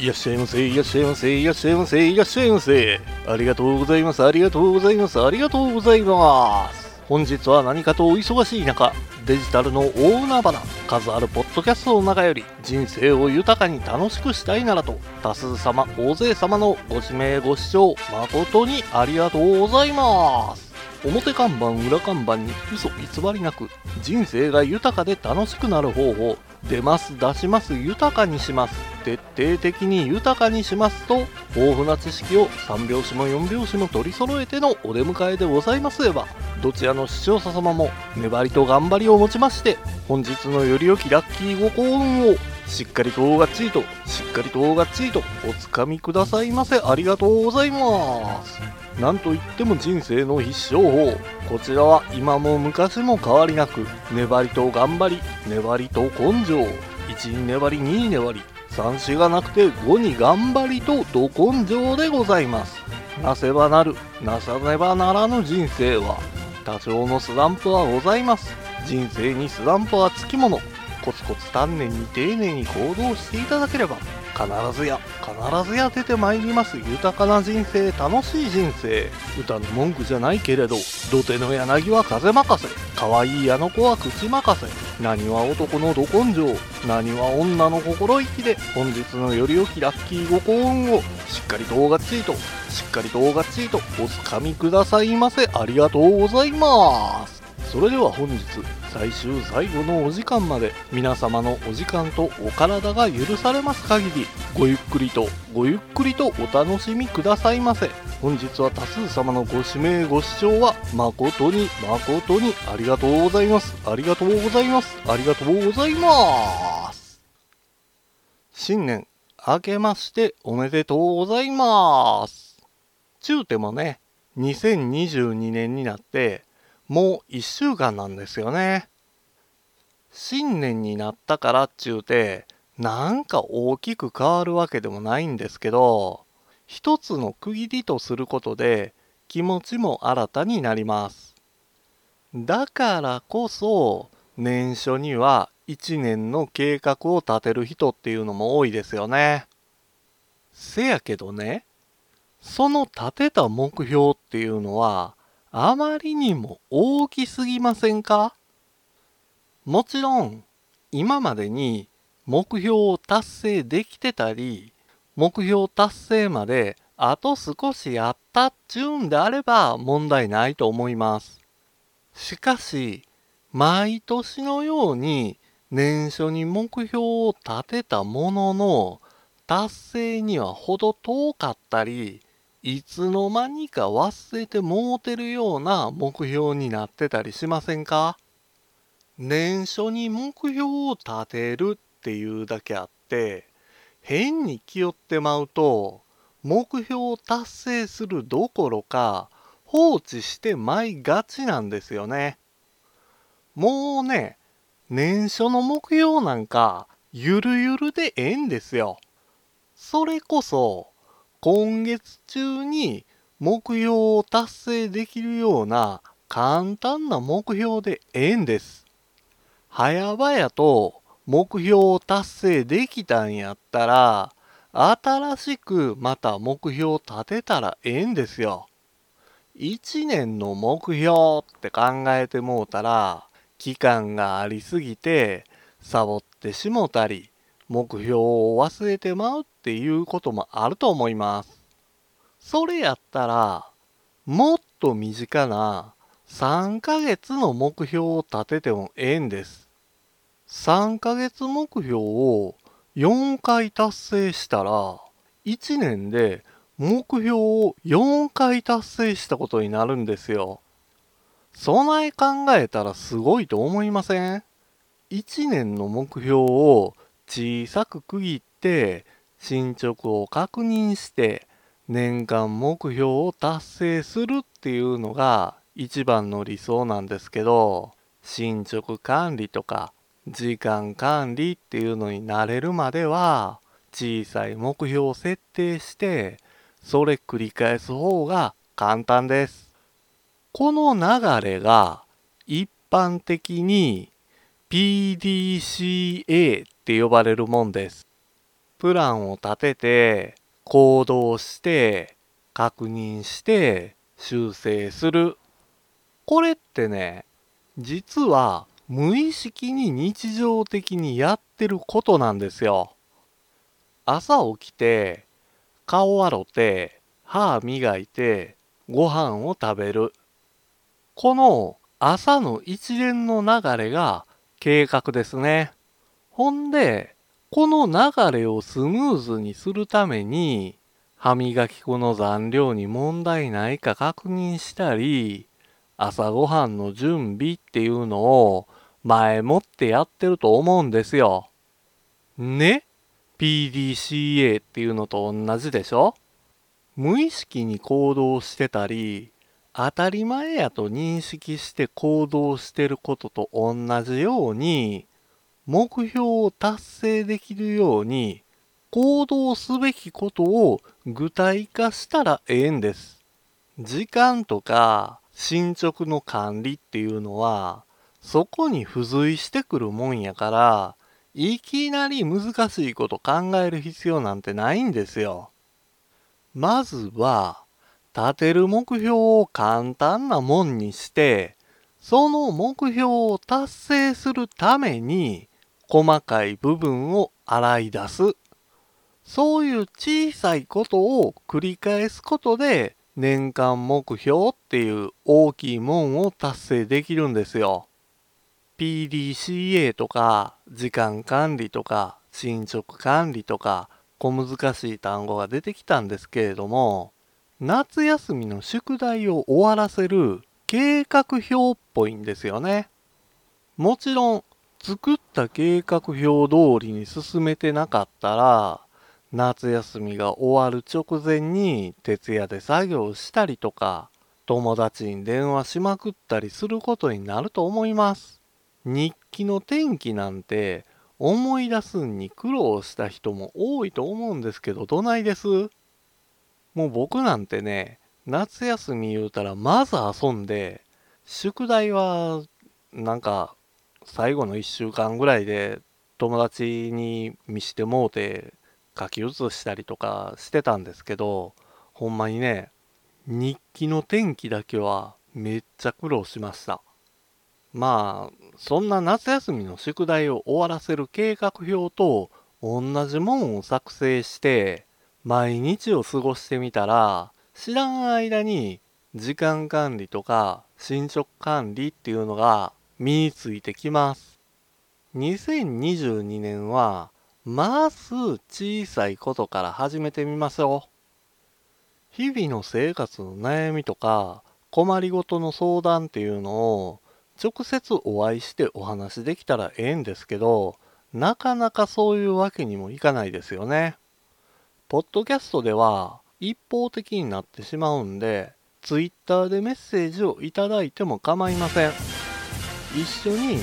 いらっしゃいませ、いらっしゃいませ、いらっしゃいませ、いらっしゃいませ。ありがとうございます、ありがとうございます、ありがとうございます。本日は何かとお忙しい中、デジタルの大海原、数あるポッドキャストの中より人生を豊かに楽しくしたいならと、多数様、大勢様のご指名ご視聴、誠にありがとうございます。表看板裏看板に嘘偽りなく人生が豊かで楽しくなる方法出ます出します豊かにします徹底的に豊かにしますと豊富な知識を3拍子も4拍子も取り揃えてのお出迎えでございます。ればどちらの視聴者様も粘りと頑張りをもちまして本日のより良きラッキーご幸運をしっかりとがっちりとしっかりとがっちりとおつかみくださいませ。ありがとうございます。なんといっても人生の必勝法。こちらは今も昔も変わりなく粘りと頑張り粘りと根性。1に粘り2に粘り3子がなくて5に頑張りとど根性でございます。なせばなるなさねばならぬ人生は多少のスランプはございます。人生にスランプはつきもの。コツコツ丹念に丁寧に行動していただければ必ずや必ずや出てまいります。豊かな人生楽しい人生。歌の文句じゃないけれど土手の柳は風任せ。可愛いあの子は口任せ。何は男のど根性何は女の心意気で本日のより良きラッキーご幸運をしっかりとがっちりとしっかりとがっちりとおつかみくださいませ。ありがとうございます。それでは本日最終最後のお時間まで皆様のお時間とお体が許されます限りごゆっくりとごゆっくりとお楽しみくださいませ。本日は多数様のご指名ご視聴は誠に誠にありがとうございます。ありがとうございます。ありがとうございます。新年明けましておめでとうございます。中てもね2022年になってもう1週間なんですよね。新年になったからっちゅうて、なんか大きく変わるわけでもないんですけど、一つの区切りとすることで気持ちも新たになります。だからこそ、年初には1年の計画を立てる人っていうのも多いですよね。せやけどね、その立てた目標っていうのは、あまりにも大きすぎませんか？もちろん今までに目標を達成できてたり目標達成まであと少しやったっちゅうんであれば問題ないと思います。しかし毎年のように年初に目標を立てたものの達成には程遠かったりいつの間にか忘れてもうてるような目標になってたりしませんか？年初に目標を立てるっていうだけあって変に気負ってまうと目標を達成するどころか放置してまいがちなんですよね。もうね年初の目標なんかゆるゆるでええんですよ。それこそ今月中に目標を達成できるような簡単な目標でええんです。早々と目標を達成できたんやったら、新しくまた目標を立てたらええんですよ。1年の目標って考えてもうたら、期間がありすぎて、サボってしもたり、目標を忘れてまうっていうこともあると思います。それやったら、もっと身近な3ヶ月の目標を立ててもええんです。3ヶ月目標を4回達成したら、1年で目標を4回達成したことになるんですよ。そない考えたらすごいと思いません ?1 年の目標を小さく区切って進捗を確認して年間目標を達成するっていうのが一番の理想なんですけど進捗管理とか時間管理っていうのになれるまでは小さい目標を設定してそれ繰り返す方が簡単です。この流れが一般的に PDCA って呼ばれるもんです。プランを立てて、行動して、確認して、修正する。これってね、実は無意識に日常的にやってることなんですよ。朝起きて、顔洗って、歯磨いて、ご飯を食べる。この朝の一連の流れが計画ですね。ほんで、この流れをスムーズにするために、歯磨き粉の残量に問題ないか確認したり、朝ごはんの準備っていうのを前もってやってると思うんですよ。ね ?PDCA っていうのと同じでしょ？無意識に行動してたり、当たり前やと認識して行動してることと同じように、目標を達成できるように、行動すべきことを具体化したらええんです。時間とか進捗の管理っていうのは、そこに付随してくるもんやから、いきなり難しいこと考える必要なんてないんですよ。まずは、立てる目標を簡単なもんにして、その目標を達成するために、細かい部分を洗い出す。そういう小さいことを繰り返すことで、年間目標っていう大きいもんを達成できるんですよ。PDCA とか時間管理とか進捗管理とか小難しい単語が出てきたんですけれども夏休みの宿題を終わらせる計画表っぽいんですよね。もちろん作った計画表通りに進めてなかったら夏休みが終わる直前に徹夜で作業したりとか友達に電話しまくったりすることになると思います。日記の天気なんて思い出すんに苦労した人も多いと思うんですけど、どないです？もう僕なんてね、夏休み言うたらまず遊んで、宿題はなんか最後の1週間ぐらいで友達に見してもうて書き写したりとかしてたんですけど、ほんまにね、日記の天気だけはめっちゃ苦労しました。まあ、そんな夏休みの宿題を終わらせる計画表と同じもんを作成して毎日を過ごしてみたら知らん間に時間管理とか進捗管理っていうのが身についてきます。2022年はまず小さいことから始めてみましょう。日々の生活の悩みとか困りごとの相談っていうのを直接お会いしてお話できたらええんですけど、なかなかそういうわけにもいかないですよね。ポッドキャストでは一方的になってしまうんで、Twitter でメッセージをいただいても構いません。一緒に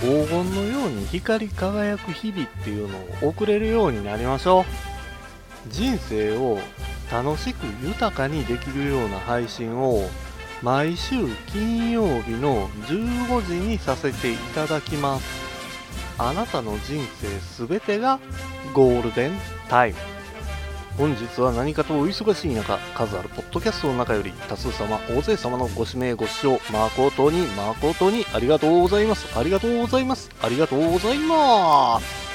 黄金のように光り輝く日々っていうのを送れるようになりましょう。人生を楽しく豊かにできるような配信を毎週金曜日の15時にさせていただきます。あなたの人生すべてがゴールデンタイム。本日は何かとお忙しい中数あるポッドキャストの中より多数様大勢様のご指名ご視聴誠に誠にありがとうございます。ありがとうございます。ありがとうございます。